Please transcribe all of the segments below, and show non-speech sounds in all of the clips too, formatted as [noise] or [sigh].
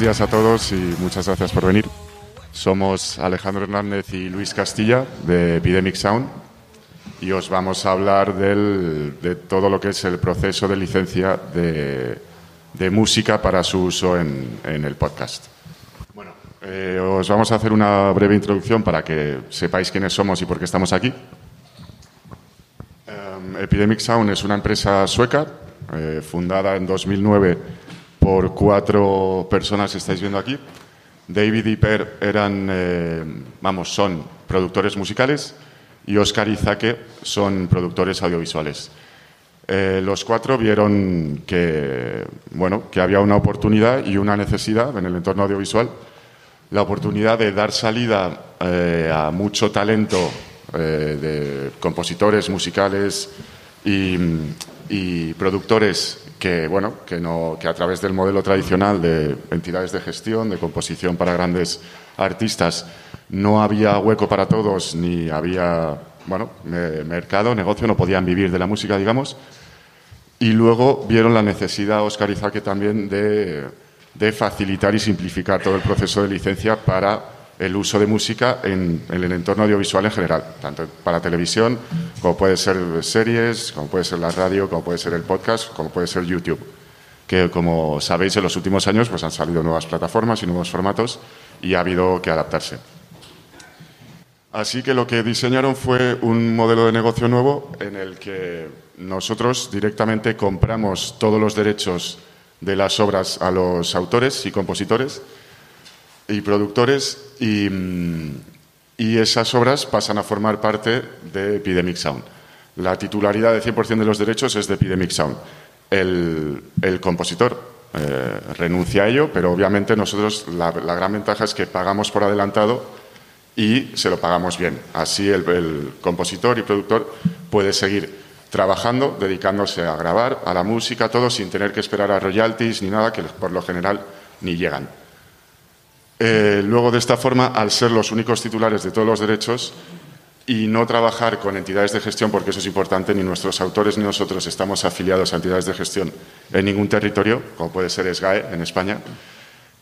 Días a todos y muchas gracias por venir. Somos Alejandro Hernández y Luis Castilla de Epidemic Sound y os vamos a hablar de todo lo que es el proceso de licencia de, música para su uso en, el podcast. Bueno, eh, os vamos a hacer una breve introducción para que sepáis quiénes somos y por qué estamos aquí. Em, Epidemic Sound es una empresa sueca eh, fundada en 2009 por cuatro personas que estáis viendo aquí. David y Per eran, eh, vamos, son productores musicales y Oscar y Zaque son productores audiovisuales. Eh, los cuatro vieron que, bueno, que había una oportunidad y una necesidad en el entorno audiovisual, la oportunidad de dar salida eh, a mucho talento de compositores musicales y, y productores que, bueno, que, no, que a través del modelo tradicional de entidades de gestión, de composición para grandes artistas, no había hueco para todos ni había bueno, mercado, negocio, no podían vivir de la música, digamos. Y luego vieron la necesidad, Oscar Izaque, también de, de facilitar y simplificar todo el proceso de licencia para el uso de música en, el entorno audiovisual en general, tanto para televisión como puede ser series, como puede ser la radio, como puede ser el podcast, como puede ser YouTube, que como sabéis en los últimos años pues han salido nuevas plataformas y nuevos formatos y ha habido que adaptarse. Así que lo que diseñaron fue un modelo de negocio nuevo en el que nosotros directamente compramos todos los derechos de las obras a los autores y compositores y productores y, esas obras pasan a formar parte de Epidemic Sound. La titularidad de 100% de los derechos es de Epidemic Sound. El, compositor eh, renuncia a ello, pero obviamente nosotros la, gran ventaja es que pagamos por adelantado y se lo pagamos bien. Así el, el compositor y productor puede seguir trabajando, dedicándose a grabar, a la música, todo sin tener que esperar a royalties ni nada, que por lo general ni llegan. Eh, luego, de esta forma, al ser los únicos titulares de todos los derechos y no trabajar con entidades de gestión, porque eso es importante, ni nuestros autores ni nosotros estamos afiliados a entidades de gestión en ningún territorio, como puede ser SGAE en España,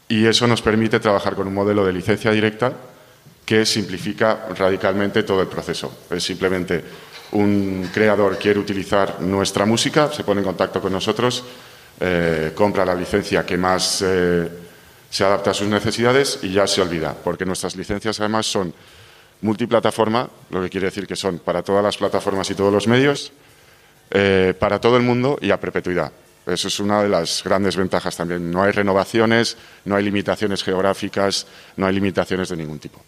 y eso nos permite trabajar con un modelo de licencia directa que simplifica radicalmente todo el proceso. Es simplemente un creador quiere utilizar nuestra música, se pone en contacto con nosotros, eh, compra la licencia que más eh, se adapta a sus necesidades y ya se olvida, porque nuestras licencias además son multiplataforma, lo que quiere decir que son para todas las plataformas y todos los medios, eh, para todo el mundo y a perpetuidad. Eso es una de las grandes ventajas también. No hay renovaciones, no hay limitaciones geográficas, no hay limitaciones de ningún tipo.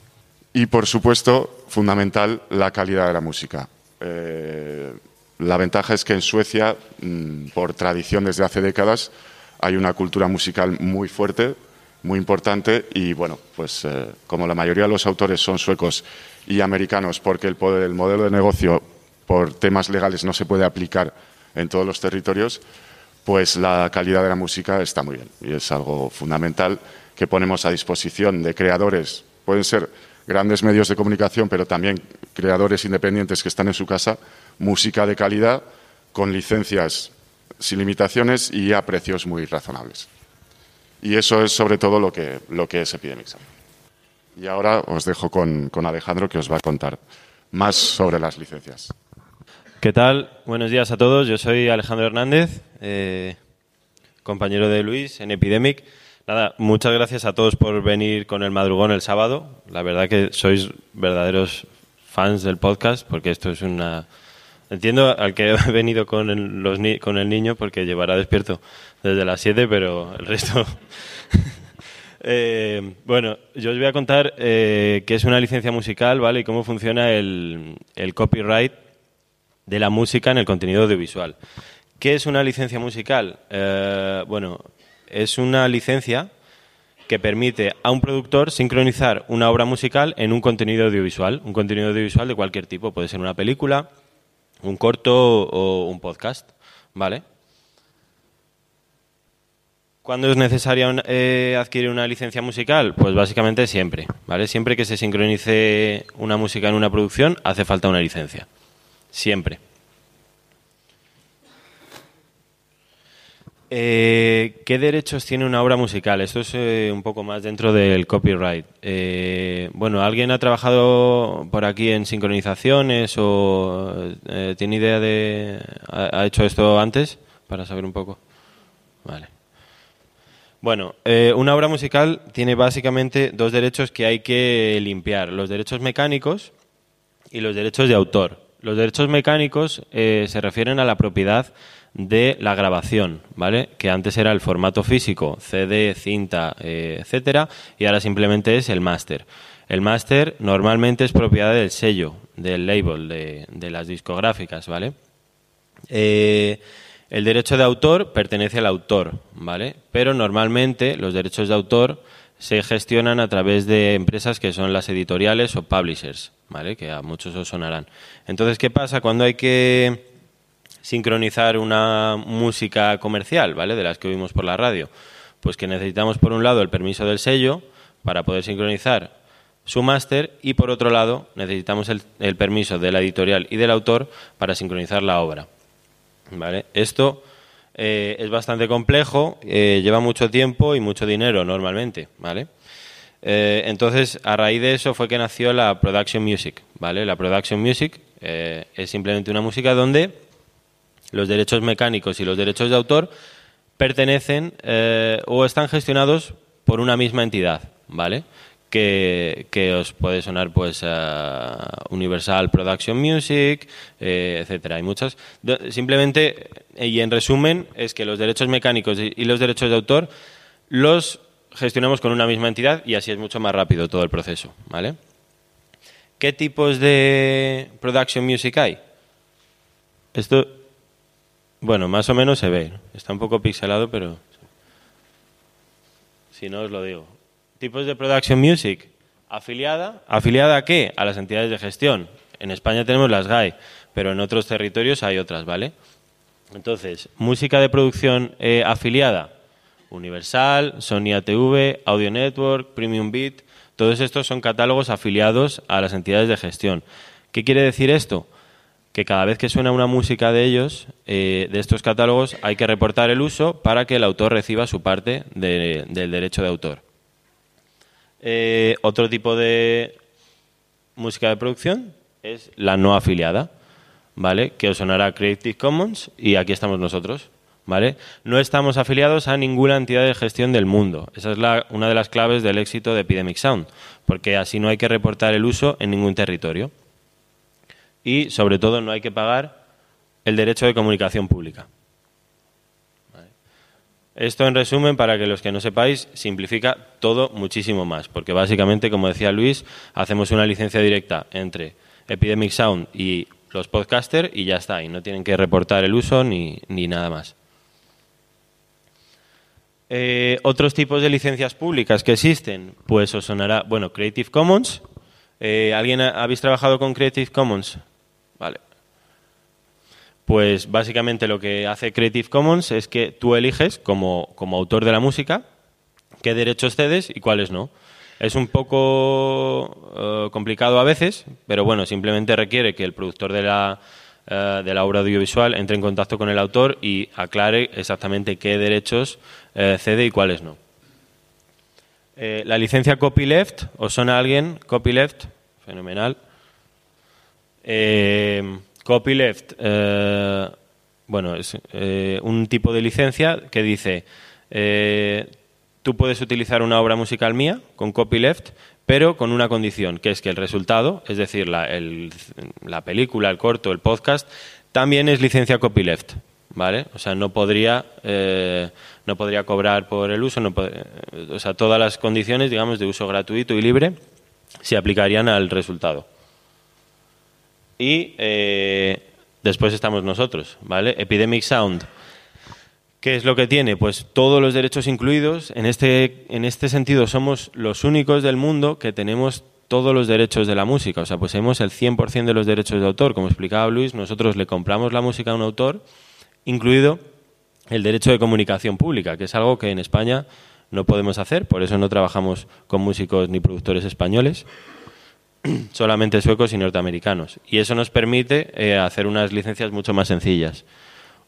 Y, por supuesto, fundamental, la calidad de la música. Eh, la ventaja es que en Suecia, mm, por tradición desde hace décadas, hay una cultura musical muy fuerte, muy importante y bueno, pues eh, como la mayoría de los autores son suecos y americanos porque el, el modelo de negocio por temas legales no se puede aplicar en todos los territorios, pues la calidad de la música está muy bien y es algo fundamental que ponemos a disposición de creadores. Pueden ser grandes medios de comunicación, pero también creadores independientes que están en su casa, música de calidad con licencias sin limitaciones y a precios muy razonables. Y eso es sobre todo lo que, lo que es Epidemic. Y ahora os dejo con, Alejandro que os va a contar más sobre las licencias. ¿Qué tal? Buenos días a todos. Yo soy Alejandro Hernández, eh, compañero de Luis en Epidemic. Nada, muchas gracias a todos por venir con el madrugón el sábado. La verdad que sois verdaderos fans del podcast porque esto es una... Entiendo al que [laughs] ha venido con el, los con el niño porque llevará despierto desde las 7, pero el resto... [laughs] Eh, bueno, yo os voy a contar eh, qué es una licencia musical, ¿vale? Y cómo funciona el, copyright de la música en el contenido audiovisual. ¿Qué es una licencia musical? Eh, bueno, es una licencia que permite a un productor sincronizar una obra musical en un contenido audiovisual, un contenido audiovisual de cualquier tipo, puede ser una película, un corto o un podcast, ¿vale? ¿Cuándo es necesaria eh, adquirir una licencia musical? Pues básicamente siempre, ¿vale? Siempre que se sincronice una música en una producción, hace falta una licencia. Siempre. Eh, ¿Qué derechos tiene una obra musical? Esto es eh, un poco más dentro del copyright. Eh, bueno, ¿alguien ha trabajado por aquí en sincronizaciones o tiene idea de... Ha, hecho esto antes? Para saber un poco. Vale. Bueno, una obra musical tiene básicamente dos derechos que hay que limpiar. Los derechos mecánicos y los derechos de autor. Los derechos mecánicos se refieren a la propiedad de la grabación, ¿vale? Que antes era el formato físico, CD, cinta, eh, etcétera, y ahora simplemente es el máster. El máster normalmente es propiedad del sello, del label, de, las discográficas, ¿vale? Eh, el derecho de autor pertenece al autor, ¿vale? Pero normalmente los derechos de autor se gestionan a través de empresas que son las editoriales o publishers, ¿vale? Que a muchos os sonarán. Entonces, ¿qué pasa cuando hay que sincronizar una música comercial, ¿vale? De las que oímos por la radio. Pues que necesitamos por un lado el permiso del sello para poder sincronizar su máster y por otro lado necesitamos el, permiso de la editorial y del autor para sincronizar la obra. ¿Vale? Esto eh, es bastante complejo, eh, lleva mucho tiempo y mucho dinero normalmente, ¿vale? Eh, entonces, a raíz de eso fue que nació la Production Music, ¿vale? La Production Music es simplemente una música donde los derechos mecánicos y los derechos de autor pertenecen eh, o están gestionados por una misma entidad, ¿vale? Que, os puede sonar pues Universal Production Music, eh, etcétera. Hay muchas. Simplemente, y en resumen, es que los derechos mecánicos y los derechos de autor los gestionamos con una misma entidad y así es mucho más rápido todo el proceso, ¿vale? ¿Qué tipos de production music hay? Esto bueno, más o menos se ve. Está un poco pixelado, pero si no os lo digo. Tipos de production music. Afiliada. ¿Afiliada a qué? A las entidades de gestión. En España tenemos las GAE, pero en otros territorios hay otras, ¿vale? Entonces, música de producción eh, afiliada. Universal, Sony ATV, Audio Network, Premium Beat. Todos estos son catálogos afiliados a las entidades de gestión. ¿Qué quiere decir esto? Que cada vez que suena una música de ellos, eh, de estos catálogos, hay que reportar el uso para que el autor reciba su parte del derecho de autor. Eh, otro tipo de música de producción es la no afiliada, ¿vale? Que os sonará Creative Commons y aquí estamos nosotros, ¿vale? No estamos afiliados a ninguna entidad de gestión del mundo. Esa es una de las claves del éxito de Epidemic Sound, porque así no hay que reportar el uso en ningún territorio y, sobre todo, no hay que pagar el derecho de comunicación pública. Esto, en resumen, para que los que no sepáis, simplifica todo muchísimo más, porque básicamente, como decía Luis, hacemos una licencia directa entre Epidemic Sound y los podcasters y ya está, y no tienen que reportar el uso ni, nada más. Eh, otros tipos de licencias públicas que existen, pues os sonará, bueno, Creative Commons. Eh, ¿Alguien habéis trabajado con Creative Commons? Vale. Pues básicamente lo que hace Creative Commons es que tú eliges como, autor de la música qué derechos cedes y cuáles no. Es un poco eh, complicado a veces, pero bueno, simplemente requiere que el productor de la, eh, de la obra audiovisual entre en contacto con el autor y aclare exactamente qué derechos eh, cede y cuáles no. la licencia copyleft, ¿os suena a alguien? Copyleft, fenomenal. Eh, copyleft, eh, bueno, es eh, un tipo de licencia que dice, eh, tú puedes utilizar una obra musical mía con copyleft, pero con una condición, que es que el resultado, es decir, la, la película, el corto, el podcast, también es licencia copyleft. ¿Vale? O sea, no podría, no podría cobrar por el uso, no o sea, todas las condiciones, digamos, de uso gratuito y libre se aplicarían al resultado y eh, después estamos nosotros, ¿vale? Epidemic Sound. ¿Qué es lo que tiene? Pues todos los derechos incluidos. En este, en este sentido, somos los únicos del mundo que tenemos todos los derechos de la música. O sea, poseemos el 100% de los derechos de autor. Como explicaba Luis, nosotros le compramos la música a un autor, incluido el derecho de comunicación pública, que es algo que en España no podemos hacer. Por eso no trabajamos con músicos ni productores españoles. [clears throat] solamente suecos y norteamericanos. Y eso nos permite eh, hacer unas licencias mucho más sencillas.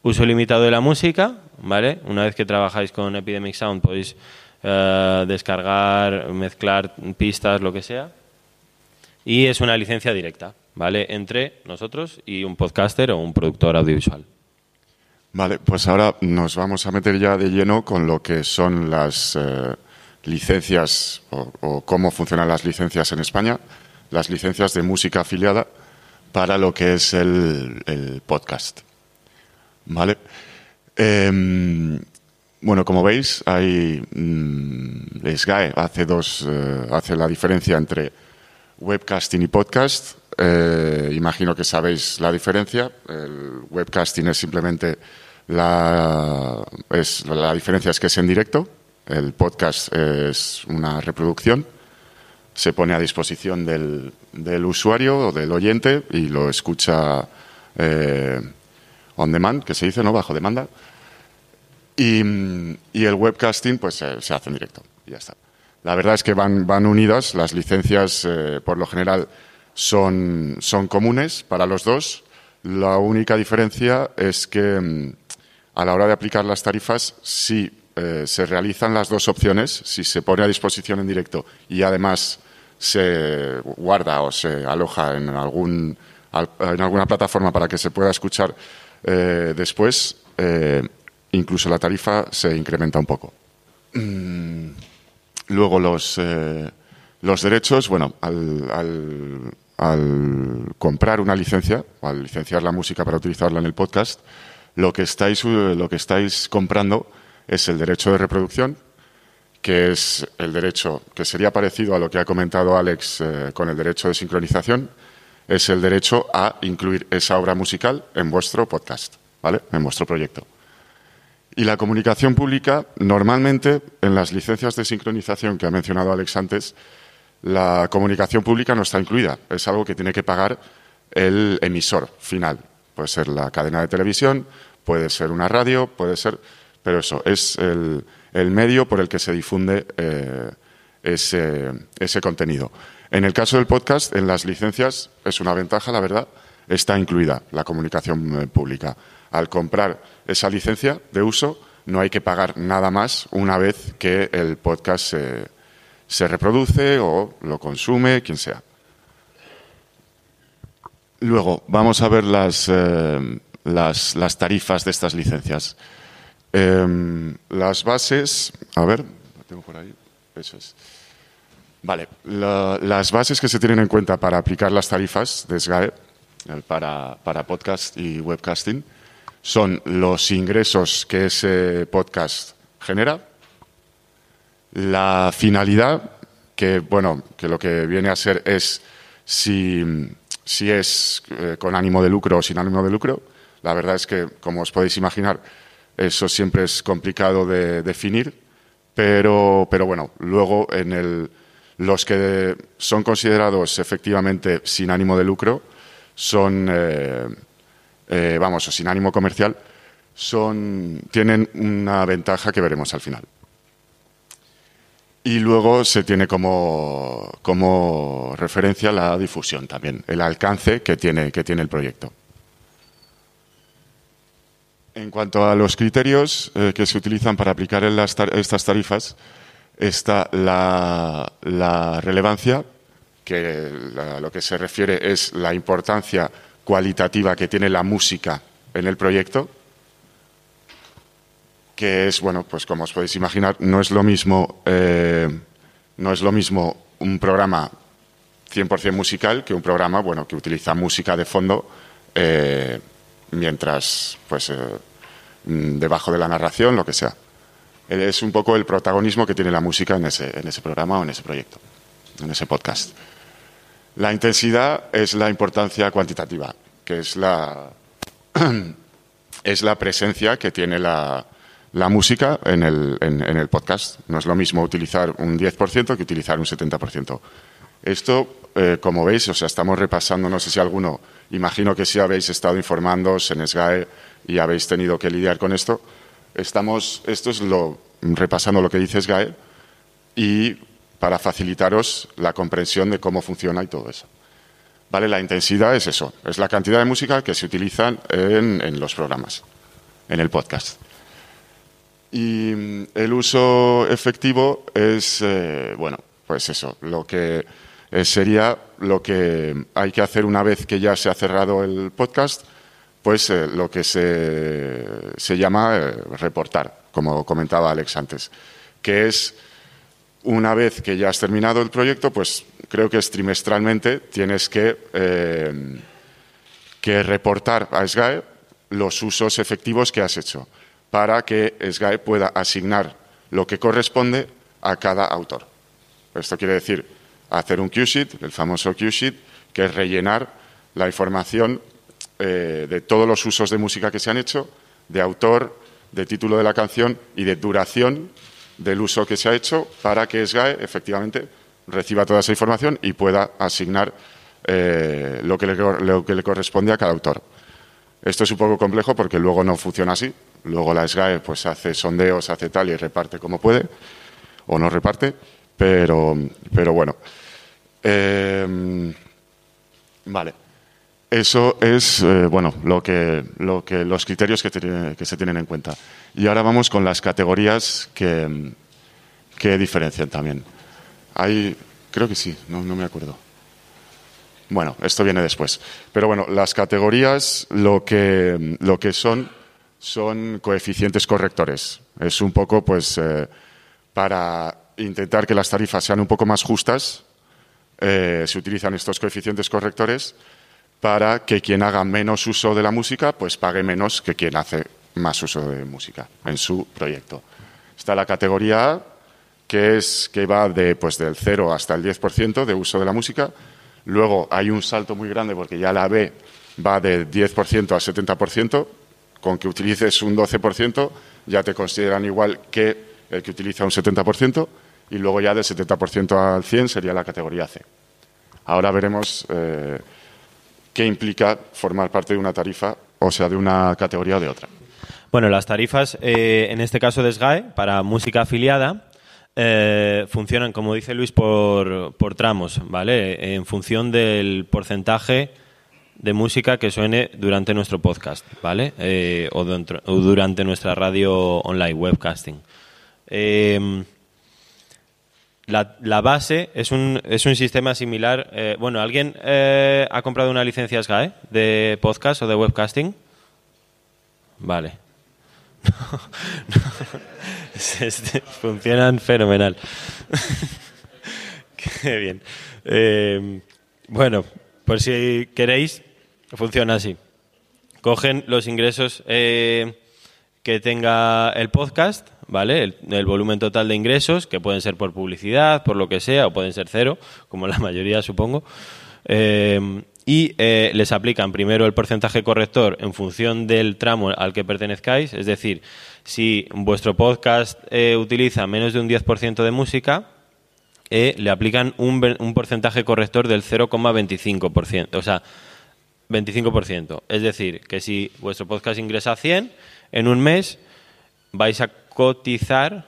uso limitado de la música, ¿vale? Una vez que trabajáis con Epidemic Sound podéis eh, descargar, mezclar pistas, lo que sea. Y es una licencia directa, ¿vale? Entre nosotros y un podcaster o un productor audiovisual. Vale, pues ahora nos vamos a meter ya de lleno con lo que son las eh, licencias o, cómo funcionan las licencias en España, las licencias de música afiliada para lo que es el, podcast. ¿Vale? Em, bueno, como veis, hay mm, SGAE hace dos eh, hace la diferencia entre webcasting y podcast. Eh, imagino que sabéis la diferencia. El webcasting es simplemente la, es, la diferencia es que es en directo. El podcast es una reproducción. Se pone a disposición del, del usuario o del oyente y lo escucha eh, on demand, que se dice, ¿no? Bajo demanda. Y, el webcasting, pues se hace en directo. Y ya está. La verdad es que van, van unidas. Las licencias, eh, por lo general, son, son comunes para los dos. La única diferencia es que mm, a la hora de aplicar las tarifas, si eh, se realizan las dos opciones, si se pone a disposición en directo y además se guarda o se aloja en, algún, en alguna plataforma para que se pueda escuchar eh, después, incluso la tarifa se incrementa un poco. Mm, luego los, eh, los derechos, bueno, al, comprar una licencia, o al licenciar la música para utilizarla en el podcast, lo que estáis, eh, lo que estáis comprando es el derecho de reproducción, que es el derecho que sería parecido a lo que ha comentado Alex eh, con el derecho de sincronización, es el derecho a incluir esa obra musical en vuestro podcast, ¿vale? En vuestro proyecto. Y la comunicación pública, normalmente, en las licencias de sincronización que ha mencionado Alex antes, la comunicación pública no está incluida. Es algo que tiene que pagar el emisor final. Puede ser la cadena de televisión, puede ser una radio, puede ser. Pero eso, es el, medio por el que se difunde eh, ese, ese contenido. En el caso del podcast, en las licencias, es una ventaja, la verdad, está incluida la comunicación eh, pública al comprar esa licencia de uso no hay que pagar nada más una vez que el podcast se, reproduce o lo consume, quien sea. Luego, vamos a ver las, eh, las, tarifas de estas licencias. Em, las bases, a ver, tengo por ahí, eso es. Vale, las bases que se tienen en cuenta para aplicar las tarifas de SGAE para, para podcast y webcasting son los ingresos que ese podcast genera, la finalidad, que bueno, que lo que viene a ser es si, es eh, con ánimo de lucro o sin ánimo de lucro. La verdad es que, como os podéis imaginar, eso siempre es complicado de definir, pero, pero bueno, luego en el, los que son considerados efectivamente sin ánimo de lucro son eh, eh, vamos, o sin ánimo comercial, son, tienen una ventaja que veremos al final. Y luego se tiene como, como referencia la difusión también, el alcance que tiene, que tiene el proyecto. En cuanto a los criterios eh, que se utilizan para aplicar estas tarifas, está la, relevancia, que a lo que se refiere es la importancia cualitativa que tiene la música en el proyecto, que es, bueno, pues como os podéis imaginar, no es lo mismo, eh, no es lo mismo un programa 100% musical que un programa, bueno, que utiliza música de fondo eh, mientras, pues, eh, mm, debajo de la narración, lo que sea. Es un poco el protagonismo que tiene la música en ese, en ese programa o en ese proyecto, en ese podcast. La intensidad es la importancia cuantitativa, que es la, [clears throat] es la presencia que tiene la, música en el, en, el, podcast. No es lo mismo utilizar un 10% que utilizar un 70%. Esto, eh, como veis, o sea, estamos repasando, no sé si alguno, imagino que si habéis estado informándoos en SGAE y habéis tenido que lidiar con esto. Estamos, esto es lo, repasando lo que dice SGAE y para facilitaros la comprensión de cómo funciona y todo eso. Vale, la intensidad es eso, es la cantidad de música que se utiliza en, los programas. en el podcast. Y mm, el uso efectivo es, eh, bueno, pues eso, lo que eh, sería lo que hay que hacer una vez que ya se ha cerrado el podcast, pues eh, lo que se, se llama reportar, como comentaba Alex antes, que es una vez que ya has terminado el proyecto, pues creo que es trimestralmente tienes que, que reportar a SGAE los usos efectivos que has hecho para que SGAE pueda asignar lo que corresponde a cada autor. Esto quiere decir hacer un Q-sheet, el famoso Q-sheet, que es rellenar la información eh, de todos los usos de música que se han hecho, de autor, de título de la canción y de duración del uso que se ha hecho para que SGAE efectivamente reciba toda esa información y pueda asignar eh, lo, que lo que le corresponde a cada autor. Esto es un poco complejo porque luego no funciona así. Luego la SGAE pues hace sondeos, hace tal y reparte como puede o no reparte, pero, pero bueno. Eh, vale. Eso es eh, bueno lo que, lo que los criterios que, que, se tienen en cuenta. Y ahora vamos con las categorías que, que diferencian también. Hay, creo que sí, no, no me acuerdo. Bueno, esto viene después. Pero bueno, las categorías lo que, lo que son son coeficientes correctores. Es un poco, pues, eh, para intentar que las tarifas sean un poco más justas, eh, se utilizan estos coeficientes correctores para que quien haga menos uso de la música, pues pague menos que quien hace más uso de música en su proyecto. Está la categoría A, que es que va de, pues, del 0 hasta el 10% de uso de la música. Luego hay un salto muy grande porque ya la B va de 10% a 70%, con que utilices un 12% ya te consideran igual que el que utiliza un 70% y luego ya del 70% al 100 sería la categoría C. Ahora veremos eh, qué implica formar parte de una tarifa, o sea, de una categoría o de otra. Bueno, las tarifas, eh, en este caso de SGAE, para música afiliada, eh, funcionan, como dice Luis, por, por tramos, ¿vale? En función del porcentaje de música que suene durante nuestro podcast, ¿vale? Eh, o, durante nuestra radio online, webcasting. Em, la, base es un, es un sistema similar. Eh, bueno, ¿alguien eh, ha comprado una licencia SGAE de podcast o de webcasting? Vale. [laughs] Funcionan fenomenal. [laughs] Qué bien. Em, bueno, por si queréis, funciona así. Cogen los ingresos eh, que tenga el podcast, ¿vale? El, volumen total de ingresos, que pueden ser por publicidad, por lo que sea, o pueden ser cero, como la [laughs] mayoría supongo. Eh, y eh, les aplican primero el porcentaje corrector en función del tramo al que pertenezcáis, es decir, si vuestro podcast utiliza menos de un 10% de música, le aplican un, un porcentaje corrector del 0,25%. O sea, 25%. Es decir, que si vuestro podcast ingresa 100, en un mes vais a cotizar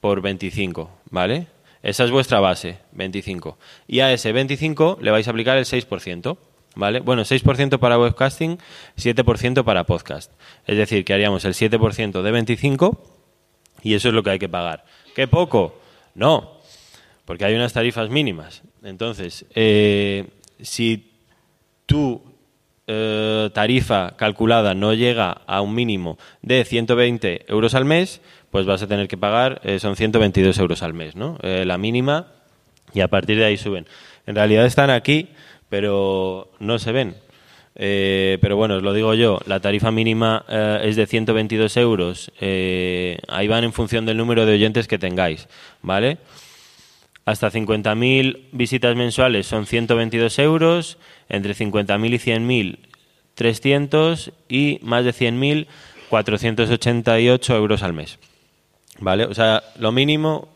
por 25, ¿vale? Esa es vuestra base, 25. Y a ese 25 le vais a aplicar el 6%, ¿vale? Bueno, 6% para webcasting, 7% para podcast. Es decir, que haríamos el 7% de 25 y eso es lo que hay que pagar. ¿Qué poco? No, porque hay unas tarifas mínimas. Entonces, eh, si tu eh, tarifa calculada no llega a un mínimo de 120 euros al mes, pues vas a tener que pagar, eh, son 122 euros al mes, ¿no? la mínima, y a partir de ahí suben. En realidad están aquí, pero no se ven. pero bueno, os lo digo yo, la tarifa mínima es de 122 euros. ahí van en función del número de oyentes que tengáis, ¿vale? Hasta 50.000 visitas mensuales son 122 euros, entre 50.000 y 100.000 300 y más de 100.000 488 euros al mes. ¿Vale? O sea, lo mínimo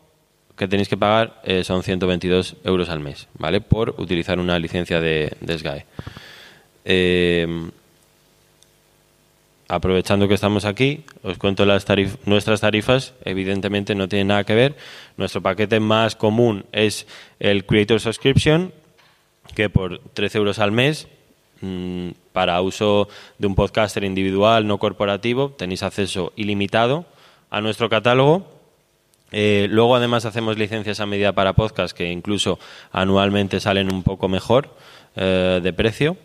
que tenéis que pagar eh, son 122 euros al mes, ¿vale? Por utilizar una licencia de, de SGAE. Eh, aprovechando que estamos aquí, os cuento las nuestras tarifas. Evidentemente no tienen nada que ver. Nuestro paquete más común es el Creator Subscription, que por 13 euros al mes mm, para uso de un podcaster individual, no corporativo, tenéis acceso ilimitado a nuestro catálogo. Eh, luego, además, hacemos licencias a medida para podcast que incluso anualmente salen un poco mejor eh, de precio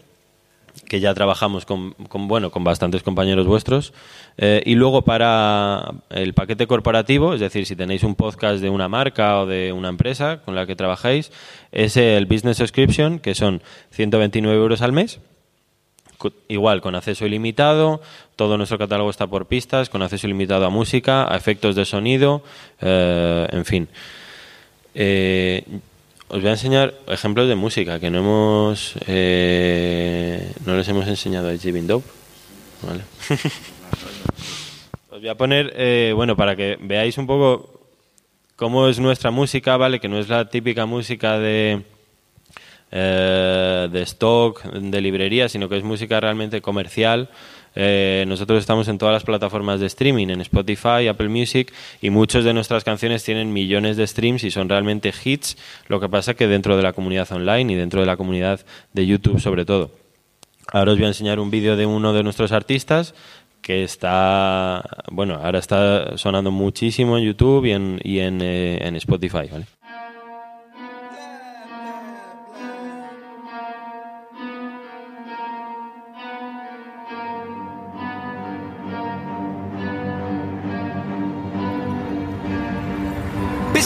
que ya trabajamos con, bueno con bastantes compañeros vuestros. Eh, y luego para el paquete corporativo es decir si tenéis un podcast de una marca o de una empresa con la que trabajáis es el business subscription que son 129 euros al mes igual con acceso ilimitado todo nuestro catálogo está por pistas con acceso ilimitado a música a efectos de sonido eh, en fin. Eh, os voy a enseñar ejemplos de música que no hemos eh, no les hemos enseñado a Jibin Dope. Vale. [laughs] os voy a poner, eh, bueno, para que veáis un poco cómo es nuestra música, ¿vale? Que no es la típica música de, eh, de stock, de librería, sino que es música realmente comercial. Eh, nosotros estamos en todas las plataformas de streaming, en Spotify, Apple Music, y muchas de nuestras canciones tienen millones de streams y son realmente hits. Lo que pasa que dentro de la comunidad online y dentro de la comunidad de YouTube sobre todo. Ahora os voy a enseñar un vídeo de uno de nuestros artistas que está, bueno, ahora está sonando muchísimo en YouTube y en, y en, eh, en Spotify, ¿vale?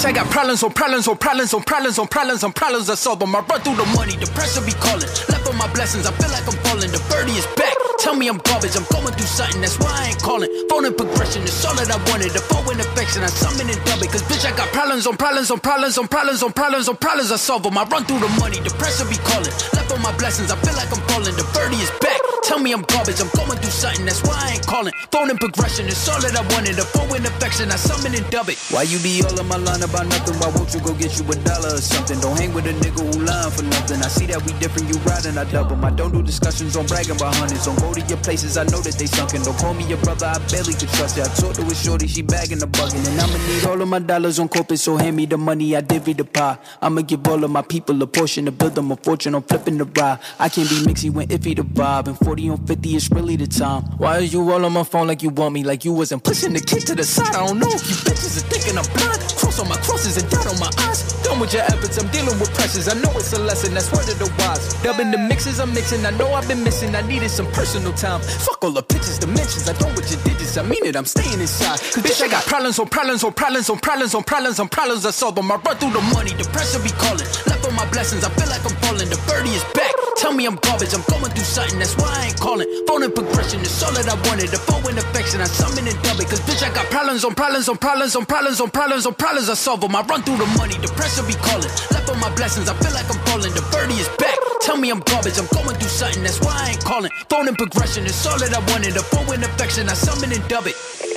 I got problems on problems on problems on problems on problems on problems I solve them. I run through the money, the pressure be calling. Left on my blessings, I feel like I'm falling. The birdie is back. Tell me I'm garbage, I'm going through something, that's why I ain't calling. Phone and progression is all that I wanted. The phone in affection, I summon and dub it. Cause bitch, I got problems on problems on problems on problems on problems on problems I solve them. I run through the money, the pressure be calling. Left on my blessings, I feel like I'm falling. The birdie is back. Tell me I'm garbage, I'm going through something, that's why I ain't calling. Phone and progression is all that I wanted. A phone in affection, I summon and dub it. Why you be all in my line about nothing? Why won't you go get you a dollar or something? Don't hang with a nigga who lying for nothing. I see that we different, you riding, I double. I don't do discussions on bragging about hundreds. Don't to your places, I know that they sunken. Don't call me your brother, I barely could trust it. I talked to a shorty, she bagging the bucket. And I'ma need all of my dollars on corporate, so hand me the money, I divvy the pie. I'ma give all of my people a portion to build them a fortune. I'm flipping the ride. I can't be mixy when iffy the vibe. And 40 on 50 is really the time. Why are you all on my phone like you want me? Like you wasn't pushing the kid to the side. I don't know if you bitches are thinking I'm blind. Cross on my crosses and down on my eyes. Done with your efforts, I'm dealing with pressures. I know it's a lesson, that's word of the wise. Dubbing the mixes I'm mixing, I know I've been missing. I needed some personal time. Fuck all the pictures, dimensions. I don't with your digits, I mean it, I'm staying inside. Cause bitch, I got problems on problems on problems on problems on problems on problems. I solve them. I run through the money, the pressure be calling. Left on my blessings, I feel like I'm falling. The birdie is back. Tell me I'm garbage, I'm going through something, that's why I ain't calling. Phone and progression is all that I wanted. The phone and affection, I summon and dub it. Cause bitch, I got problems on problems on problems on problems on problems on problems. I solve them. I run through the money, the pressure be calling. Left on my blessings, I feel like I'm falling. The birdie is back. Tell me I'm garbage, I'm going through something, that's why I ain't calling. Phone and progression is all that I wanted. The phone and affection, I summon and dub it.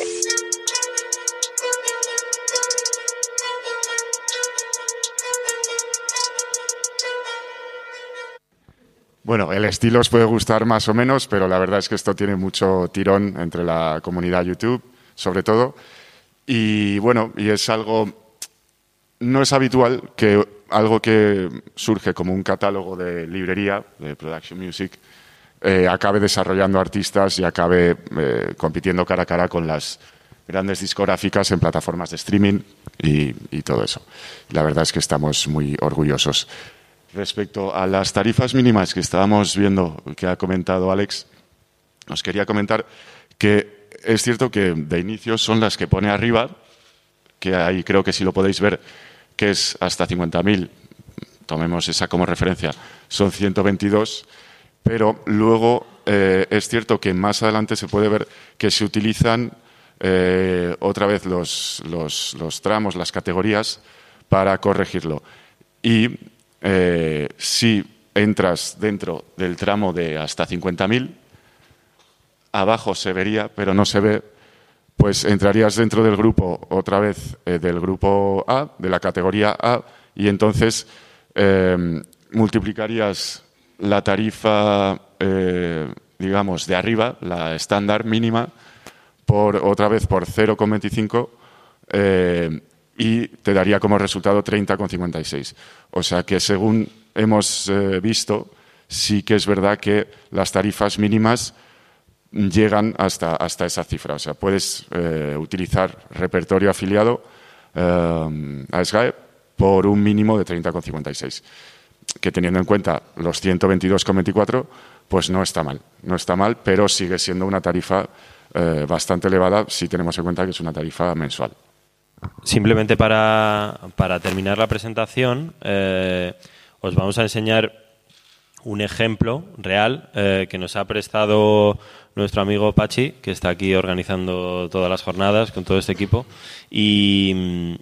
Bueno, el estilo os puede gustar más o menos, pero la verdad es que esto tiene mucho tirón entre la comunidad YouTube, sobre todo. Y bueno, y es algo, no es habitual que algo que surge como un catálogo de librería, de production music, eh, acabe desarrollando artistas y acabe eh, compitiendo cara a cara con las grandes discográficas en plataformas de streaming y, y todo eso. La verdad es que estamos muy orgullosos. Respecto a las tarifas mínimas que estábamos viendo, que ha comentado Alex, os quería comentar que es cierto que de inicio son las que pone arriba, que ahí creo que si lo podéis ver, que es hasta 50.000, tomemos esa como referencia, son 122, pero luego eh, es cierto que más adelante se puede ver que se utilizan eh, otra vez los, los, los tramos, las categorías, para corregirlo. Y eh, si entras dentro del tramo de hasta 50.000, abajo se vería, pero no se ve, pues entrarías dentro del grupo, otra vez eh, del grupo A, de la categoría A, y entonces eh, multiplicarías la tarifa, digamos, de arriba, la estándar mínima, por otra vez por 0,25 y te daría como resultado 30,56. O sea que según hemos eh, visto, sí que es verdad que las tarifas mínimas llegan hasta, hasta esa cifra. O sea, puedes eh, utilizar repertorio afiliado eh, a SGAE por un mínimo de 30,56, que teniendo en cuenta los 122,24, pues no está mal. No está mal, pero sigue siendo una tarifa bastante elevada si tenemos en cuenta que es una tarifa mensual. Simplemente para, para terminar la presentación, os vamos a enseñar un ejemplo real que nos ha prestado nuestro amigo Pachi, que está aquí organizando todas las jornadas con todo este equipo. Y mm,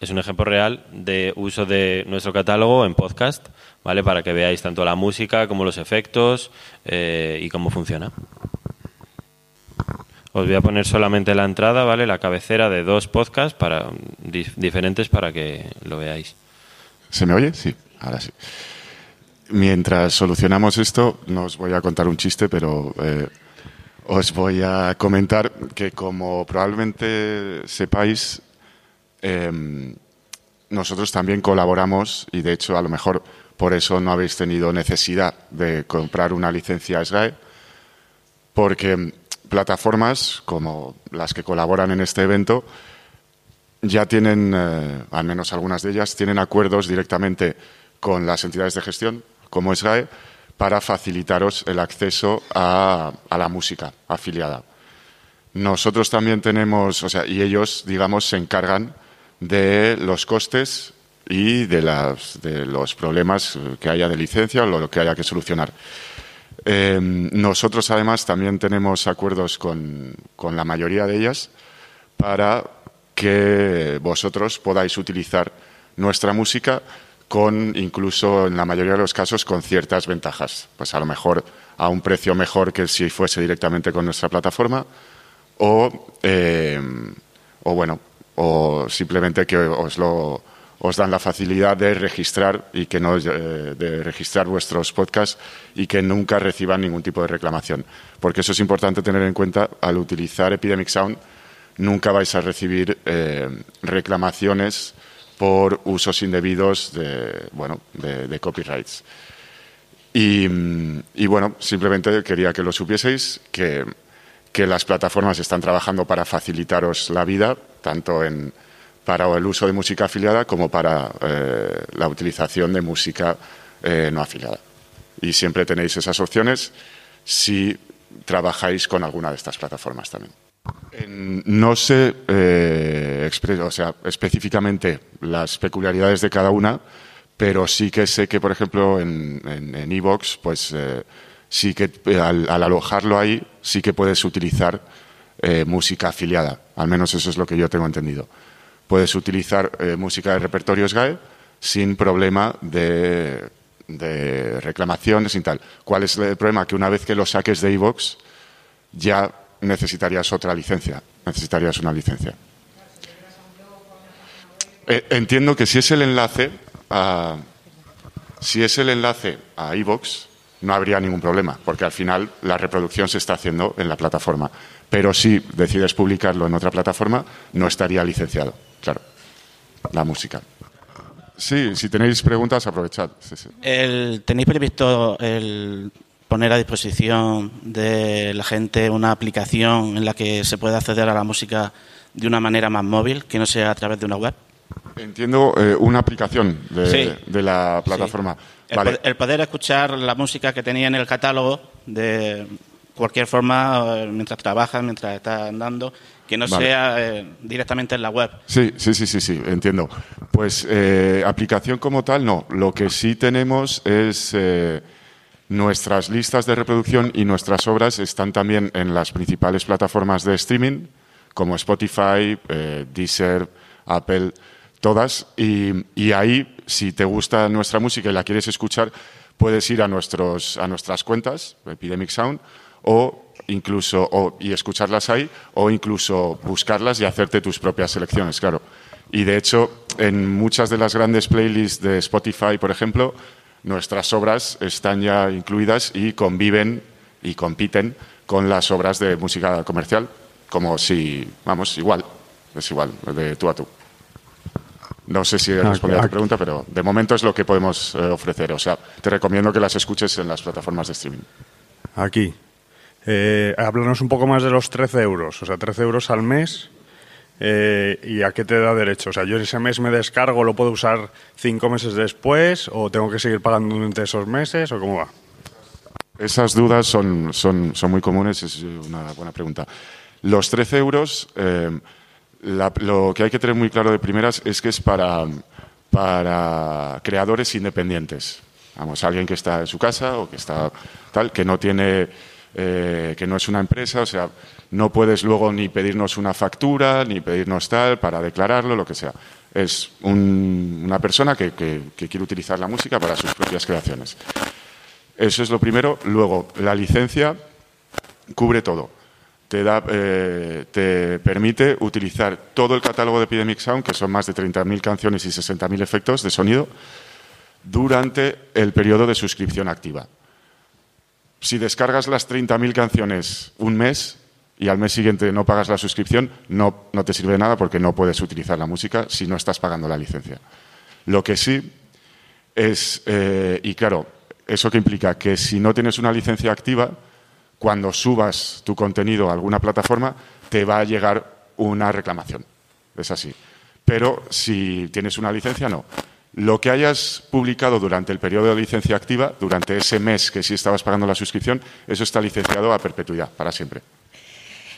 es un ejemplo real de uso de nuestro catálogo en podcast, ¿vale? Para que veáis tanto la música como los efectos eh, y cómo funciona. Os voy a poner solamente la entrada, ¿vale? La cabecera de dos podcasts para, diferentes para que lo veáis. ¿Se me oye? Sí, ahora sí. Mientras solucionamos esto, nos voy a contar un chiste, pero eh, os voy a comentar que como probablemente sepáis, em, nosotros también colaboramos y de hecho a lo mejor por eso no habéis tenido necesidad de comprar una licencia SGAE, porque plataformas como las que colaboran en este evento ya tienen, eh, al menos algunas de ellas, tienen acuerdos directamente con las entidades de gestión, como SGAE, para facilitaros el acceso a, la música afiliada. Nosotros también tenemos, o sea, y ellos, digamos, se encargan de los costes y de, los problemas que haya de licencia o lo que haya que solucionar. Em, nosotros, además, también tenemos acuerdos con, con la mayoría de ellas para que vosotros podáis utilizar nuestra música con incluso en la mayoría de los casos con ciertas ventajas. Pues a lo mejor a un precio mejor que si fuese directamente con nuestra plataforma o, eh, o bueno, o simplemente que os lo os dan la facilidad de registrar y que no eh, de registrar vuestros podcasts y que nunca reciban ningún tipo de reclamación, porque eso es importante tener en cuenta al utilizar Epidemic Sound nunca vais a recibir eh, reclamaciones por usos indebidos de, bueno, de, copyrights. Y, bueno, simplemente quería que lo supieseis, que, que, las plataformas están trabajando para facilitaros la vida, tanto en, para el uso de música afiliada como para eh, la utilización de música eh, no afiliada. Y siempre tenéis esas opciones si trabajáis con alguna de estas plataformas también no sé eh, o sea, específicamente las peculiaridades de cada una, pero sí que sé que, por ejemplo, en Evox, pues eh, sí que al, alojarlo ahí, sí que puedes utilizar música afiliada. Al menos eso es lo que yo tengo entendido. Puedes utilizar música de repertorio SGAE sin problema de, reclamaciones y tal. ¿Cuál es el problema? Que una vez que lo saques de Evox, ya necesitarías otra licencia, necesitarías una licencia. Eh, entiendo que si es el enlace a, si no habría ningún problema, porque al final la reproducción se está haciendo en la plataforma. Pero si decides publicarlo en otra plataforma, no estaría licenciado, claro, la música. Sí, si tenéis preguntas, aprovechad. ¿Tenéis previsto el poner a disposición de la gente una aplicación en la que se pueda acceder a la música de una manera más móvil, que no sea a través de una web? Entiendo eh, una aplicación de, la plataforma. El, poder, escuchar la música que tenía en el catálogo de cualquier forma mientras trabajas, mientras estás andando, que no sea eh, directamente en la web. Sí, sí, sí, sí, sí, entiendo. Pues aplicación como tal, no. Lo que sí tenemos es Nuestras listas de reproducción y nuestras obras están también en las principales plataformas de streaming, como Spotify, eh, Deezer, Apple, todas. Y, ahí, si te gusta nuestra música y la quieres escuchar, puedes ir a, nuestros, a nuestras cuentas, Epidemic Sound, o incluso o, y escucharlas ahí, o incluso buscarlas y hacerte tus propias selecciones, claro. Y de hecho, en muchas de las grandes playlists de Spotify, por ejemplo, nuestras obras están ya incluidas y conviven y compiten con las obras de música comercial, como si, vamos, igual, es igual, de tú a tú. No sé si he respondido a tu pregunta, pero de momento es lo que podemos eh, ofrecer. O sea, te recomiendo que las escuches en las plataformas de streaming. Aquí. Eh, háblanos un poco más de los 13 euros. O sea, 13 euros al mes. Eh, ¿Y a qué te da derecho? O sea, yo ese mes me descargo, ¿lo puedo usar cinco meses después? ¿O tengo que seguir pagando durante esos meses? ¿O cómo va? Esas dudas son, son, son muy comunes, es una buena pregunta. Los 13 euros, eh, lo que hay que tener muy claro de primeras es que es para, para creadores independientes. Vamos, alguien que está en su casa o que está tal, que no tiene, eh, que no es una empresa, o sea, no puedes luego ni pedirnos una factura, ni pedirnos tal para declararlo, lo que sea. Es una persona que, quiere utilizar la música para sus propias creaciones. Eso es lo primero. Luego, la licencia cubre todo. Te, da, eh, te permite utilizar todo el catálogo de Epidemic Sound, que son más de 30.000 canciones y 60.000 efectos de sonido, durante el periodo de suscripción activa. Si descargas las 30.000 canciones un mes, y al mes siguiente no pagas la suscripción, no, no te sirve de nada porque no puedes utilizar la música si no estás pagando la licencia. Lo que sí es, eh, y claro, eso que implica que si no tienes una licencia activa, cuando subas tu contenido a alguna plataforma, te va a llegar una reclamación. Es así. Pero si tienes una licencia, no. Lo que hayas publicado durante el periodo de licencia activa, durante ese mes que sí estabas pagando la suscripción, eso está licenciado a perpetuidad, para siempre.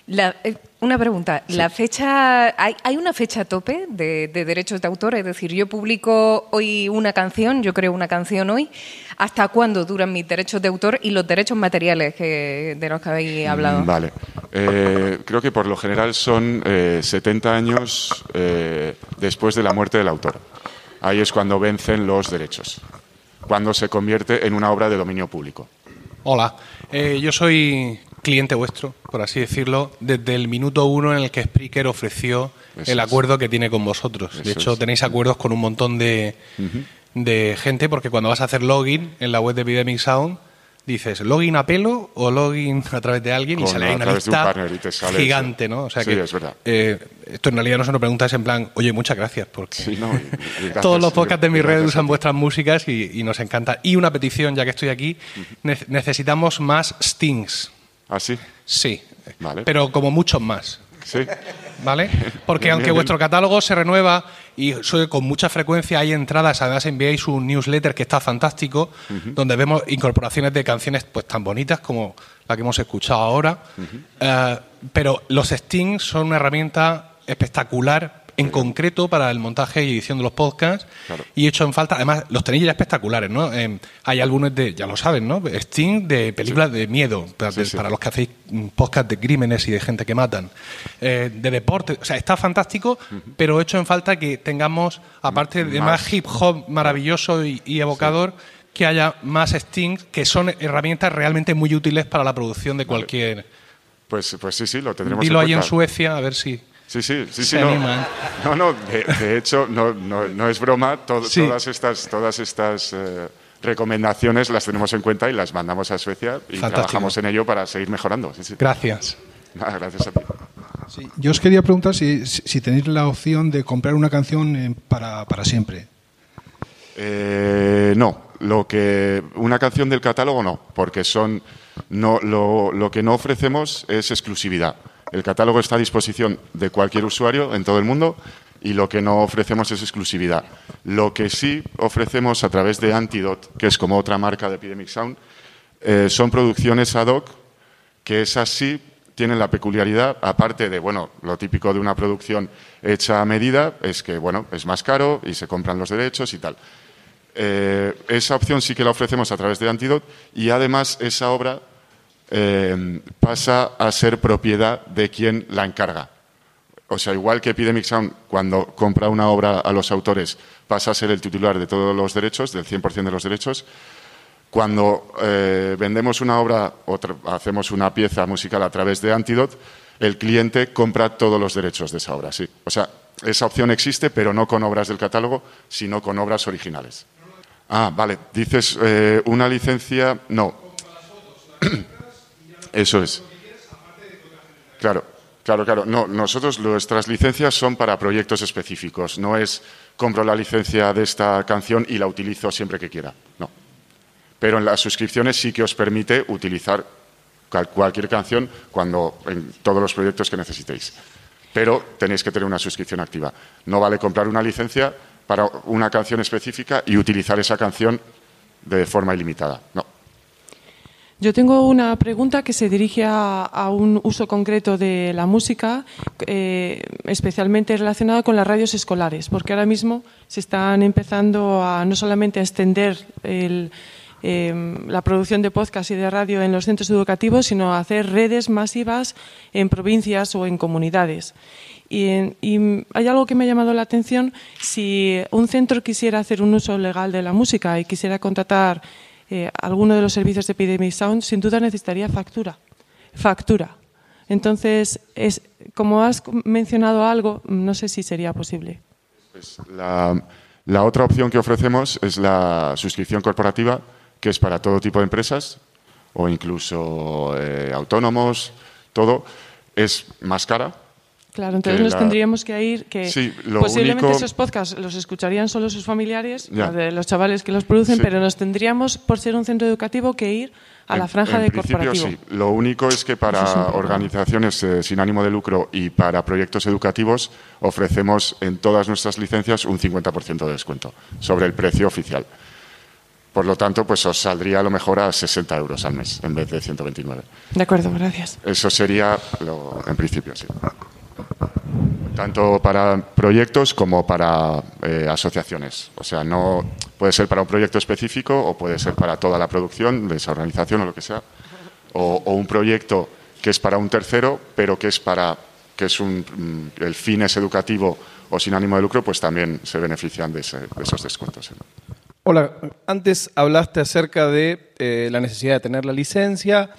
Eh, una pregunta, ¿la fecha, hay, una fecha tope de, derechos de autor? Es decir, yo publico hoy una canción, yo creo una canción hoy, ¿hasta cuándo duran mis derechos de autor y los derechos materiales que, de los que habéis mm, hablado? Vale, eh, creo que por lo general son 70 eh, años después de la muerte del autor. Ahí es cuando vencen los derechos, cuando se convierte en una obra de dominio público. Hola, yo soy cliente vuestro, por así decirlo, desde el minuto uno en el que Spreaker ofreció el acuerdo que tiene con vosotros. de hecho, tenéis acuerdos con un montón de, de, gente, porque cuando vas a hacer login en la web de Epidemic Sound, dices login a pelo o login [laughs] a través de alguien y sale ahí una lista gigante, ¿no? O sea que, es verdad. Eh, esto en realidad no se lo preguntas en plan, oye, muchas gracias, porque [laughs] todos los podcasts de mi red usan vuestras músicas y, nos encanta. Y una petición, ya que estoy aquí, necesitamos más stings. ¿Ah, sí? Sí. Vale. Pero como muchos más. Sí. ¿Vale? [laughs] Porque aunque vuestro catálogo se renueva y con mucha frecuencia hay entradas, además enviáis un newsletter que está fantástico, donde vemos incorporaciones de canciones pues tan bonitas como la que hemos escuchado ahora. Eh, pero los Stings son una herramienta espectacular en concreto para el montaje y edición de los podcasts y hecho en falta, además los tenéis ya espectaculares, ¿no? Eh, hay algunos de, ya lo saben, ¿no? Steam de películas de miedo, para, los que hacéis podcast de crímenes y de gente que matan, eh, de deporte, o sea, está fantástico, pero hecho en falta que tengamos, aparte de más, hip hop maravilloso y, evocador, que haya más Steam, que son herramientas realmente muy útiles para la producción de cualquier... Pues, pues sí, sí, lo tendremos Dilo ahí en Suecia, a ver si... Sí, sí, sí, sí no, no, de, hecho, no, no, es broma, todas estas, todas estas eh, recomendaciones las tenemos en cuenta y las mandamos a Suecia y trabajamos en ello para seguir mejorando. Gracias. gracias a ti. yo os quería preguntar si, si, tenéis la opción de comprar una canción para, para siempre. Eh, no, lo que una canción del catálogo no, porque son no lo, lo que no ofrecemos es exclusividad. El catálogo está a disposición de cualquier usuario en todo el mundo y lo que no ofrecemos es exclusividad. Lo que sí ofrecemos a través de Antidote, que es como otra marca de Epidemic Sound, eh, son producciones ad hoc que esas sí tienen la peculiaridad, aparte de, bueno, lo típico de una producción hecha a medida, es que, bueno, es más caro y se compran los derechos y tal. Eh, esa opción sí que la ofrecemos a través de Antidote y además esa obra eh, pasa a ser propiedad de quien la encarga. O sea, igual que Epidemic Sound, cuando compra una obra a los autores, pasa a ser el titular de todos los derechos, del 100% de los derechos. Cuando eh, vendemos una obra o hacemos una pieza musical a través de Antidote, el cliente compra todos los derechos de esa obra, sí. O sea, esa opción existe, pero no con obras del catálogo, sino con obras originales. Ah, vale. Dices eh, una licencia. No. [clears throat] Eso es. Claro. Claro, claro. No, nosotros nuestras licencias son para proyectos específicos. No es compro la licencia de esta canción y la utilizo siempre que quiera. No. Pero en las suscripciones sí que os permite utilizar cualquier canción cuando en todos los proyectos que necesitéis. Pero tenéis que tener una suscripción activa. No vale comprar una licencia para una canción específica y utilizar esa canción de forma ilimitada. No. Yo tengo una pregunta que se dirige a, un uso concreto de la música, eh, especialmente relacionada con las radios escolares, porque ahora mismo se están empezando a no solamente a extender em, la producción de podcast y de radio en los centros educativos, sino a hacer redes masivas en provincias o en comunidades. Y, y, hay algo que me ha llamado la atención, si un centro quisiera hacer un uso legal de la música y quisiera contratar eh, alguno de los servicios de Epidemic Sound, sin duda necesitaría factura. Factura. Entonces, es, como has mencionado algo, no sé si sería posible. Pues la, otra opción que ofrecemos es la suscripción corporativa, que es para todo tipo de empresas o incluso eh, autónomos, todo. Es más cara, Claro, entonces nos tendríamos que ir, que posiblemente esos podcasts los escucharían solo sus familiares, de los chavales que los producen, pero nos tendríamos, por ser un centro educativo, que ir a la franja de corporativo. Sí. Lo único es que para organizaciones eh, sin ánimo de lucro y para proyectos educativos ofrecemos en todas nuestras licencias un 50% de descuento sobre el precio oficial. Por lo tanto, pues os saldría a lo mejor a 60 euros al mes en vez de 129. De acuerdo, gracias. Eso sería lo, en principio, sí tanto para proyectos como para eh, asociaciones. O sea, no puede ser para un proyecto específico o puede ser para toda la producción de esa organización o lo que sea, o, un proyecto que es para un tercero, pero que es para que es un, mm, el fin es educativo o sin ánimo de lucro, pues también se benefician de, esos descuentos. Hola, antes hablaste acerca de eh, la necesidad de tener la licencia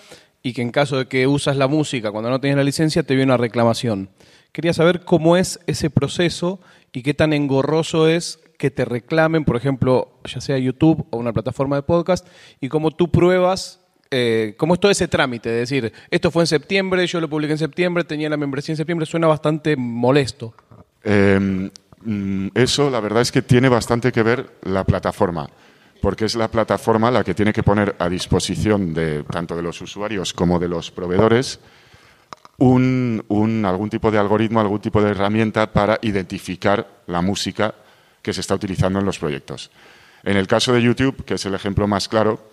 y que en caso de que usas la música cuando no tienes la licencia te viene una reclamación. Quería saber cómo es ese proceso y qué tan engorroso es que te reclamen, por ejemplo, ya sea YouTube o una plataforma de podcast, y cómo tú pruebas, eh, cómo es todo ese trámite, es decir, esto fue en septiembre, yo lo publiqué en septiembre, tenía la membresía en septiembre, suena bastante molesto. Em, mm, eso, la verdad es que tiene bastante que ver la plataforma, porque es la plataforma la que tiene que poner a disposición de tanto de los usuarios como de los proveedores algún tipo de algoritmo, algún tipo de herramienta para identificar la música que se está utilizando en los proyectos. En el caso de YouTube, que es el ejemplo más claro,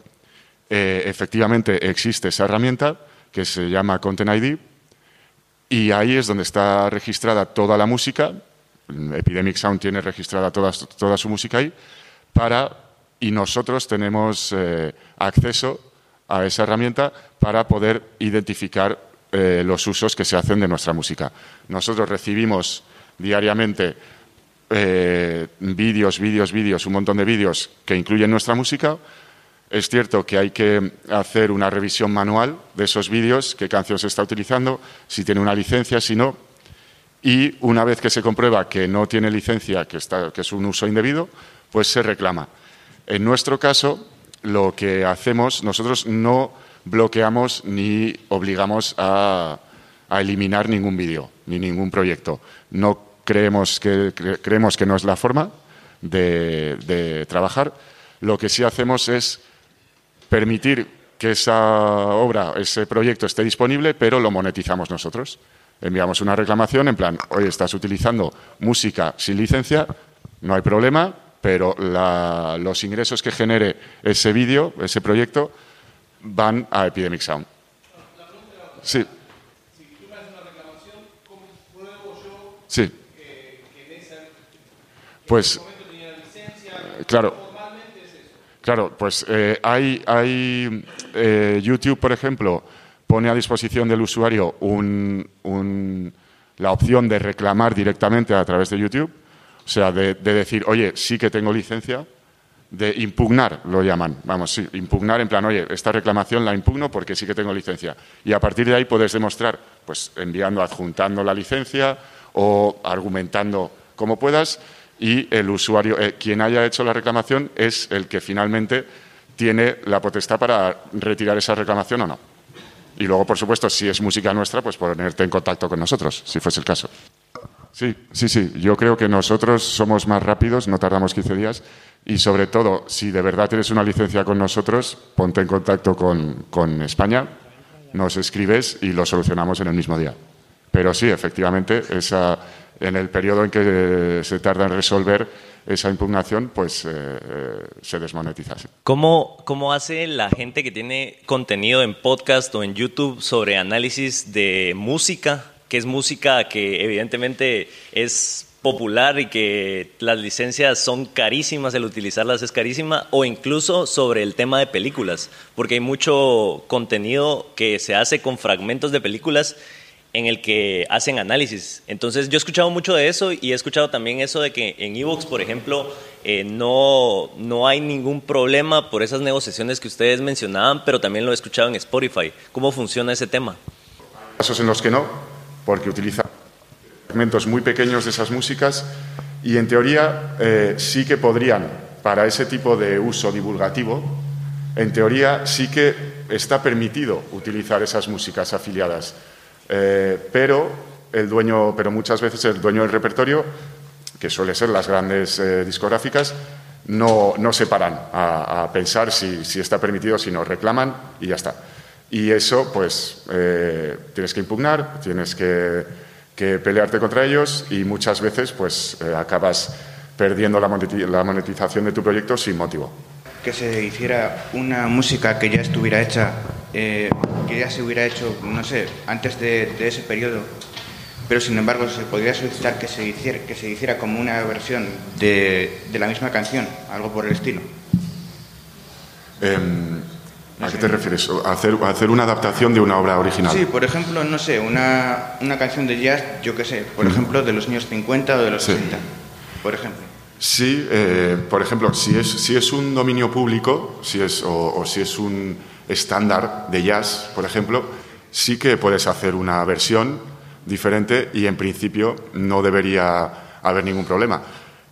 eh, efectivamente existe esa herramienta que se llama Content ID y ahí es donde está registrada toda la música. Epidemic Sound tiene registrada toda, toda su música ahí para, y nosotros tenemos eh, acceso a esa herramienta para poder identificar eh, los usos que se hacen de nuestra música. Nosotros recibimos diariamente eh, vídeos, vídeos, vídeos, un montón de vídeos que incluyen nuestra música. Es cierto que hay que hacer una revisión manual de esos vídeos, qué canción se está utilizando, si tiene una licencia, si no. Y una vez que se comprueba que no tiene licencia, que, que es un uso indebido, pues se reclama. En nuestro caso, lo que hacemos, nosotros no bloqueamos ni obligamos a, eliminar ningún vídeo ni ningún proyecto. No creemos que, creemos que no es la forma de, trabajar. Lo que sí hacemos es permitir que esa obra, ese proyecto esté disponible, pero lo monetizamos nosotros. Enviamos una reclamación en plan, hoy estás utilizando música sin licencia, no hay problema, pero los ingresos que genere ese vídeo, ese proyecto, van a Epidemic Sound. Sí. Si tú me haces una reclamación, ¿cómo pruebo yo sí. que, que en ese pues, momento tenía licencia? Claro. Claro, pues eh, hay, hay eh, YouTube, por ejemplo, pone a disposición del usuario un, un, la opción de reclamar directamente a través de YouTube, o sea, de, de decir, oye, sí que tengo licencia, de impugnar, lo llaman. Vamos, sí, impugnar en plan, oye, esta reclamación la impugno porque sí que tengo licencia. Y a partir de ahí puedes demostrar, pues enviando, adjuntando la licencia o argumentando como puedas y el usuario, eh, quien haya hecho la reclamación es el que finalmente tiene la potestad para retirar esa reclamación o no. Y luego, por supuesto, si es música nuestra, pues ponerte en contacto con nosotros, si fuese el caso. Sí, sí, sí. Yo creo que nosotros somos más rápidos, no tardamos 15 días. Y sobre todo, si de verdad tienes una licencia con nosotros, ponte en contacto con, con España, nos escribes y lo solucionamos en el mismo día. Pero sí, efectivamente, esa, en el periodo en que se tarda en resolver esa impugnación, pues eh, eh, se desmonetiza. ¿Cómo, ¿Cómo hace la gente que tiene contenido en podcast o en YouTube sobre análisis de música, que es música que evidentemente es popular y que las licencias son carísimas, el utilizarlas es carísima, o incluso sobre el tema de películas, porque hay mucho contenido que se hace con fragmentos de películas en el que hacen análisis. Entonces yo he escuchado mucho de eso y he escuchado también eso de que en Evox, por ejemplo, eh, no, no hay ningún problema por esas negociaciones que ustedes mencionaban, pero también lo he escuchado en Spotify. ¿Cómo funciona ese tema? casos en los que no, porque utiliza fragmentos muy pequeños de esas músicas y en teoría eh, sí que podrían, para ese tipo de uso divulgativo, en teoría sí que está permitido utilizar esas músicas afiliadas, Eh, pero el dueño, pero muchas veces el dueño del repertorio, que suele ser las grandes eh, discográficas, no, no se paran a, a pensar si, si está permitido, si no reclaman y ya está. Y eso, pues, eh, tienes que impugnar, tienes que, que pelearte contra ellos y muchas veces, pues, eh, acabas perdiendo la moneti- la monetización de tu proyecto sin motivo. que se hiciera una música que ya estuviera hecha, eh, que ya se hubiera hecho, no sé, antes de, de ese periodo, pero sin embargo se podría solicitar que se hiciera, que se hiciera como una versión de, de la misma canción, algo por el estilo. ¿A qué te refieres? ¿A hacer, a hacer una adaptación de una obra original? Sí, por ejemplo, no sé, una, una canción de jazz, yo qué sé, por ejemplo, de los años 50 o de los Sí. 60, por ejemplo. Sí, eh, por ejemplo, si es, si es un dominio público si es, o, o si es un estándar de jazz, por ejemplo, sí que puedes hacer una versión diferente y en principio no debería haber ningún problema.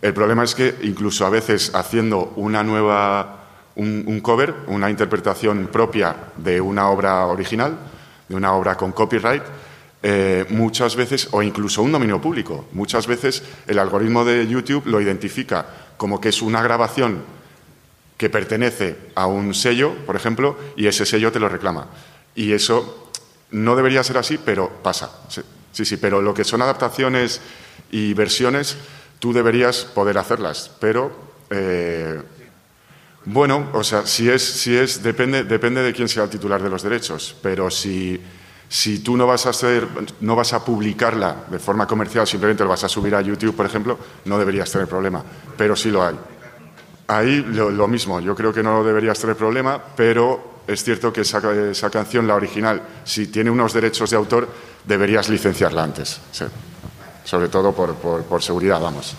El problema es que incluso a veces haciendo una nueva, un, cover, una interpretación propia de una obra original, de una obra con copyright, eh, muchas veces, o incluso un dominio público, muchas veces el algoritmo de YouTube lo identifica como que es una grabación que pertenece a un sello, por ejemplo, y ese sello te lo reclama. Y eso no debería ser así, pero pasa. Sí, sí, sí, pero lo que son adaptaciones y versiones, tú deberías poder hacerlas, pero eh, bueno, o sea, si es, si es, depende, depende de quién sea el titular de los derechos, pero si, si tú no vas a hacer, no vas a publicarla de forma comercial, simplemente lo vas a subir a YouTube, por ejemplo, no deberías tener problema, pero sí lo hay. Ahí lo, mismo, yo creo que no deberías tener problema, pero es cierto que esa, canción, la original, si tiene unos derechos de autor, deberías licenciarla antes, sobre todo por, por, por seguridad, vamos.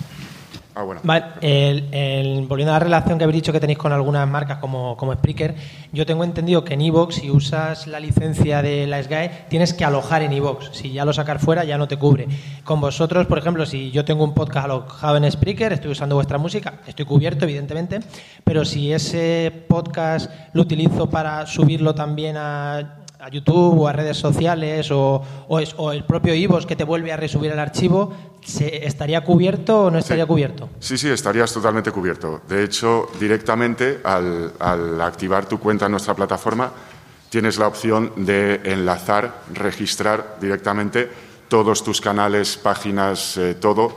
Ah, bueno. Vale, el- volviendo a la relación que habéis dicho que tenéis con algunas marcas como, como Spreaker, yo tengo entendido que en Evox, si usas la licencia de la SGAE, tienes que alojar en Evox. Si ya lo sacar fuera, ya no te cubre. Con vosotros, por ejemplo, si yo tengo un podcast alojado en Spreaker, estoy usando vuestra música, estoy cubierto, evidentemente, pero si ese podcast lo utilizo para subirlo también a a YouTube o a redes sociales o, o es- o el propio Evox que te vuelve a resubir el archivo, ¿se, ¿estaría cubierto o no estaría cubierto? Sí, sí, estarías totalmente cubierto. De hecho, directamente al, al activar tu cuenta en nuestra plataforma, tienes la opción de enlazar, registrar directamente todos tus canales, páginas, eh, todo,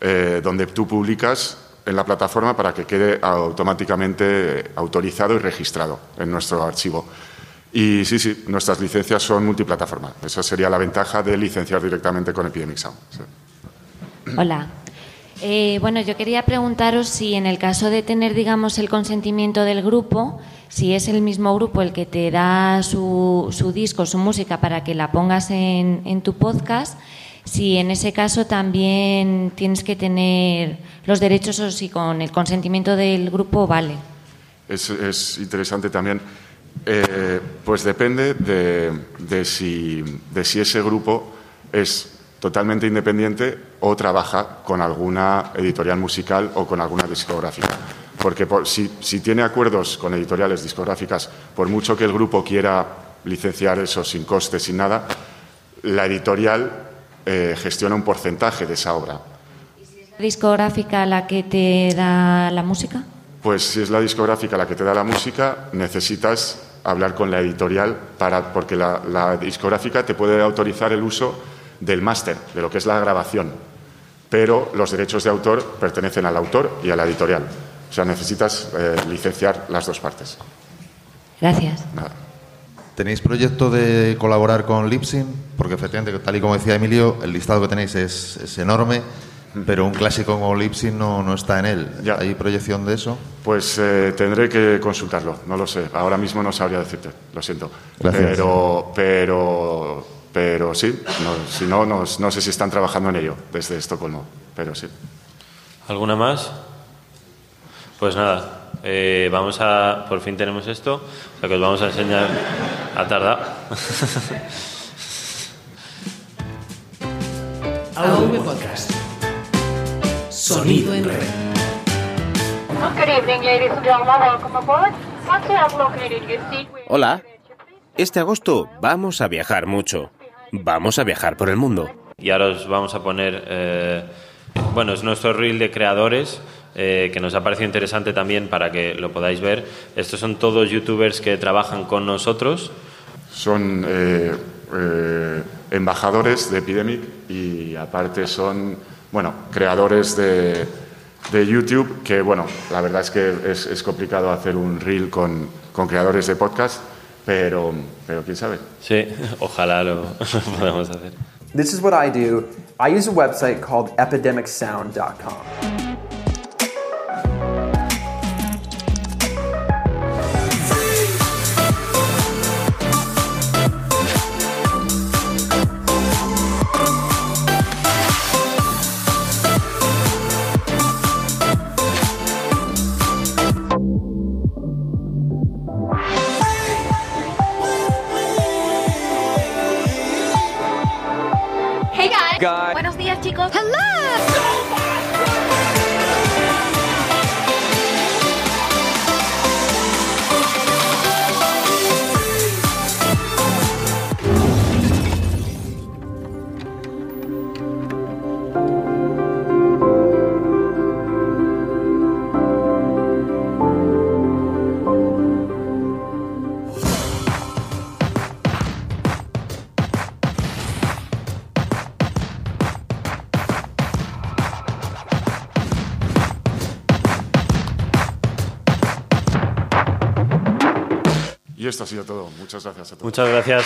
eh, donde tú publicas en la plataforma para que quede automáticamente autorizado y registrado en nuestro archivo. Y sí, sí, nuestras licencias son multiplataforma. Esa sería la ventaja de licenciar directamente con Epidemic Sound. sí. Hola. Eh, bueno, yo quería preguntaros si en el caso de tener, digamos, el consentimiento del grupo, si es el mismo grupo el que te da su, su disco, su música para que la pongas en, en tu podcast, si en ese caso también tienes que tener los derechos o si con el consentimiento del grupo vale. Es, es interesante también. Eh, pues depende de, si, si ese grupo es totalmente independiente o trabaja con alguna editorial musical o con alguna discográfica. Porque por- si, si tiene acuerdos con editoriales discográficas, por mucho que el grupo quiera licenciar eso sin coste, sin nada, la editorial eh, gestiona un porcentaje de esa obra. discográfica la que te da la música? Pues si es la discográfica la que te da la música, necesitas hablar con la editorial para, porque la, la discográfica te puede autorizar el uso del máster, de lo que es la grabación, pero los derechos de autor pertenecen al autor y a la editorial. O sea, necesitas eh, licenciar las dos partes. Gracias. Nada. ¿Tenéis proyecto de colaborar con Lipsyn? Porque efectivamente, tal y como decía Emilio, el listado que tenéis es, es enorme, pero un clásico como Lipsyn no, no está en él. ¿Hay proyección de eso? Pues eh, tendré que consultarlo, no lo sé. Ahora mismo no sabría decirte, lo siento. Gracias. Pero, pero, pero sí, no, si no, no, no sé si están trabajando en ello desde Estocolmo, pero sí. ¿Alguna más? Pues nada, eh, vamos a. Por fin tenemos esto, o sea que os vamos a enseñar. Ha tardado. AV Podcast. Sonido en red. Hola. Este agosto vamos a viajar mucho. Vamos a viajar por el mundo. Y ahora os vamos a poner. eh, bueno, es nuestro reel de creadores. eh, que nos ha parecido interesante también para que lo podáis ver. Estos son todos youtubers que trabajan con nosotros. Son eh, eh, embajadores de Epidemic y aparte son, bueno, creadores de, de YouTube, que bueno, la verdad es que es, es complicado hacer un reel con, con creadores de podcast, pero, pero quién sabe. Sí, [laughs] ojalá [laughs] lo podamos hacer. This is what I do. I use a website called epidemicsound.com. esto ha sido todo. Muchas gracias a todos. Muchas gracias.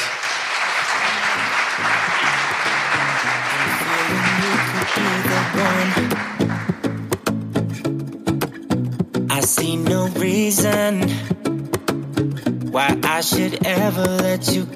I see no reason why I should ever let you